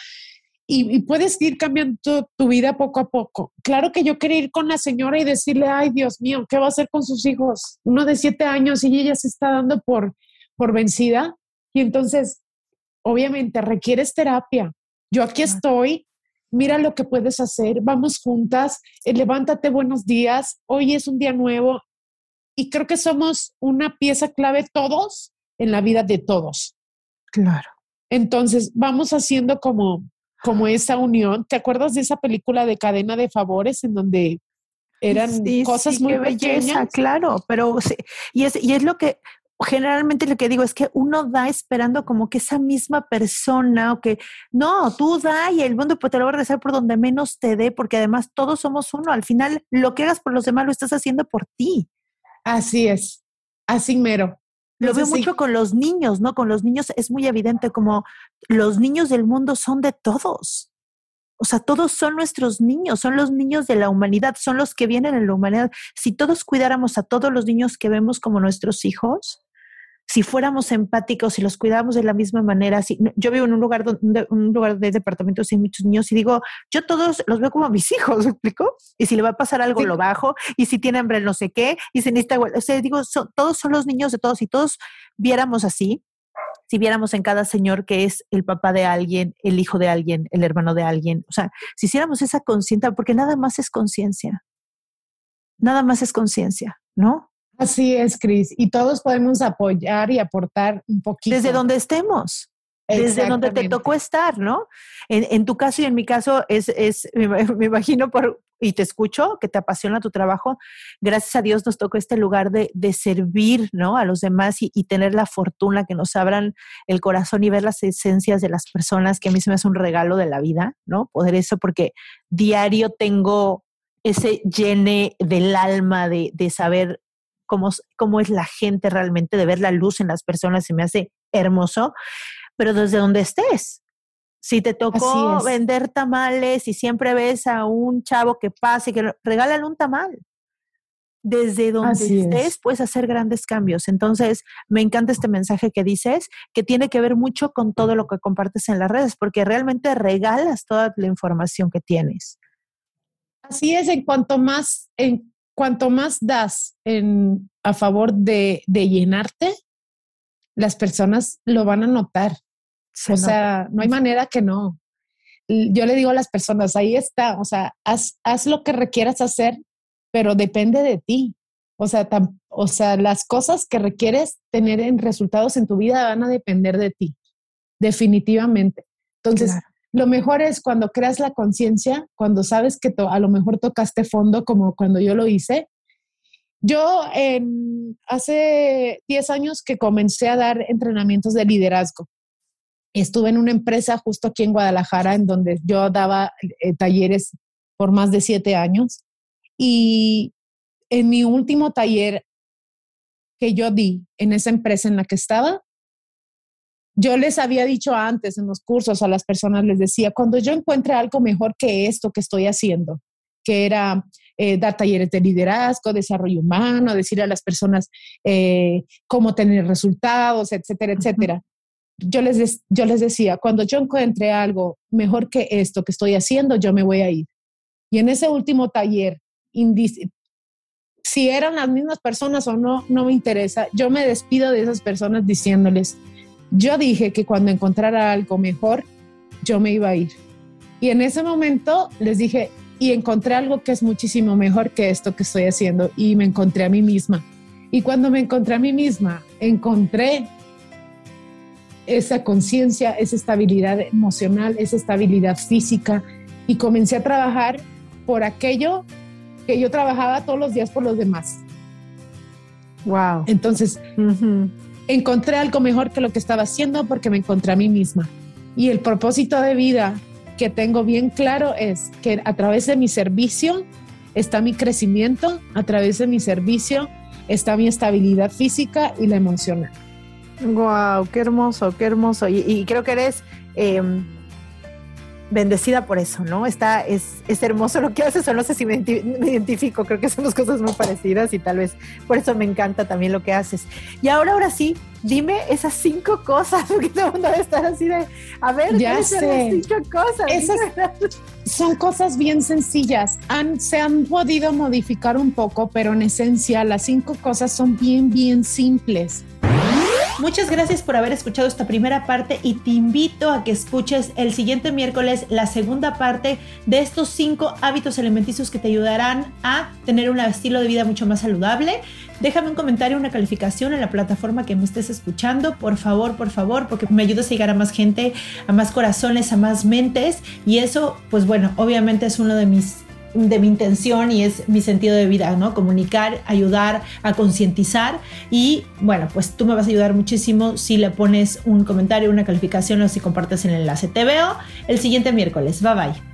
y, puedes ir cambiando tu, vida poco a poco. Claro que yo quería ir con la señora y decirle, ay Dios mío, ¿qué va a hacer con sus hijos? Uno de siete años y ella se está dando por, por vencida. Y entonces, obviamente, requieres terapia. Yo aquí estoy mira lo que puedes hacer, vamos juntas, eh, levántate, buenos días, hoy es un día nuevo y creo que somos una pieza clave todos en la vida de todos. Claro. Entonces, vamos haciendo como, como esa unión. ¿Te acuerdas de esa película de cadena de favores en donde eran cosas muy bellezas? Claro, pero y, es, y es lo que generalmente lo que digo es que uno da esperando como que esa misma persona o que no, tú da y el mundo pues, te lo va a regresar por donde menos te dé, porque además todos somos uno. Al final, lo que hagas por los demás lo estás haciendo por ti. Así es, así mero. Lo veo mucho con los niños, ¿no? Con los niños es muy evidente como los niños del mundo son de todos. O sea, todos son nuestros niños, son los niños de la humanidad, son los que vienen en la humanidad. Si todos cuidáramos a todos los niños que vemos como nuestros hijos, si fuéramos empáticos y los cuidáramos de la misma manera, si, yo vivo en un lugar donde un lugar de departamentos sin muchos niños y digo, yo todos los veo como mis [laughs] hijos, ¿me explico? Y si le va a pasar algo lo bajo y si tiene hambre no sé qué y si necesita, o sea, digo, todos son los niños de todos y todos viéramos así, si viéramos en cada señor que es el papá de alguien, el hijo de alguien, el hermano de alguien, o sea, si hiciéramos esa conciencia, porque nada más es conciencia, nada más es conciencia, ¿no? Así es, Cris. Y todos podemos apoyar y aportar un poquito. Desde donde estemos. Desde donde te tocó estar, ¿no? En, tu caso y en mi caso es, es me, imagino por, y te escucho, que te apasiona tu trabajo. Gracias a Dios nos tocó este lugar de, de servir, ¿no? A los demás y, tener la fortuna que nos abran el corazón y ver las esencias de las personas, que a mí se me hace un regalo de la vida, ¿no? Poder eso, porque diario tengo ese llene del alma de, de saber cómo, es la gente realmente, de ver la luz en las personas, se me hace hermoso, pero desde donde estés. Si te tocó vender tamales y siempre ves a un chavo que pasa y que regálale un tamal. Desde donde estés puedes hacer grandes cambios. Entonces, me encanta este mensaje que dices, que tiene que ver mucho con todo lo que compartes en las redes, porque realmente regalas toda la información que tienes. Así es, en cuanto más, en cuanto más das en, a favor de, de llenarte, las personas lo van a notar. O sea, no hay manera que no. Yo le digo a las personas, ahí está, o sea, haz, haz lo que requieras hacer, pero depende de ti. O sea, o sea, las cosas que requieres tener en resultados en tu vida van a depender de ti, definitivamente. Entonces, lo mejor es cuando creas la conciencia, cuando sabes que a lo mejor tocaste fondo, como cuando yo lo hice. Yo en, hace 10 años que comencé a dar entrenamientos de liderazgo. Estuve en una empresa justo aquí en Guadalajara, en donde yo daba eh, talleres por más de 7 años. Y en mi último taller que yo di en esa empresa en la que estaba, yo les había dicho antes en los cursos a las personas, les decía, cuando yo encuentre algo mejor que esto que estoy haciendo, que era eh, dar talleres de liderazgo, desarrollo humano, decir a las personas eh, cómo tener resultados, etcétera, etcétera. Yo les, yo les decía, cuando yo encuentre algo mejor que esto que estoy haciendo, yo me voy a ir. Y en ese último taller, si eran las mismas personas o no, no me interesa. Yo me despido de esas personas diciéndoles, yo dije que cuando encontrara algo mejor, yo me iba a ir. Y en ese momento les dije, y encontré algo que es muchísimo mejor que esto que estoy haciendo, y me encontré a mí misma. Y cuando me encontré a mí misma, encontré esa conciencia, esa estabilidad emocional, esa estabilidad física, y comencé a trabajar por aquello que yo trabajaba todos los días por los demás. Wow. Entonces, encontré algo mejor que lo que estaba haciendo porque me encontré a mí misma. Y el propósito de vida que tengo bien claro es que a través de mi servicio está mi crecimiento, a través de mi servicio está mi estabilidad física y la emocional. Wow, qué hermoso, qué hermoso. Y, creo que eres em, bendecida por eso, ¿no? Está, es, es hermoso lo que haces, o no sé si me, identifico, creo que somos cosas muy parecidas y tal vez por eso me encanta también lo que haces. Y ahora, ahora sí, dime esas cinco cosas, [laughs] porque todo el mundo debe estar así de, a ver, ya sé. cinco cosas? Esas [laughs] son cosas bien sencillas, han, se han podido modificar un poco, pero en esencia las cinco cosas son bien, bien simples. Muchas gracias por haber escuchado esta primera parte y te invito a que escuches el siguiente miércoles la segunda parte de estos cinco hábitos alimenticios que te ayudarán a tener un estilo de vida mucho más saludable. Déjame un comentario, una calificación en la plataforma que me estés escuchando, por favor, por favor, porque me ayudas a llegar a más gente, a más corazones, a más mentes y eso, pues bueno, obviamente es uno de mis de mi intención y es mi sentido de vida, ¿no? Comunicar, ayudar a concientizar y bueno, pues tú me vas a ayudar muchísimo si le pones un comentario, una calificación o si compartes el enlace. Te veo el siguiente miércoles. Bye bye.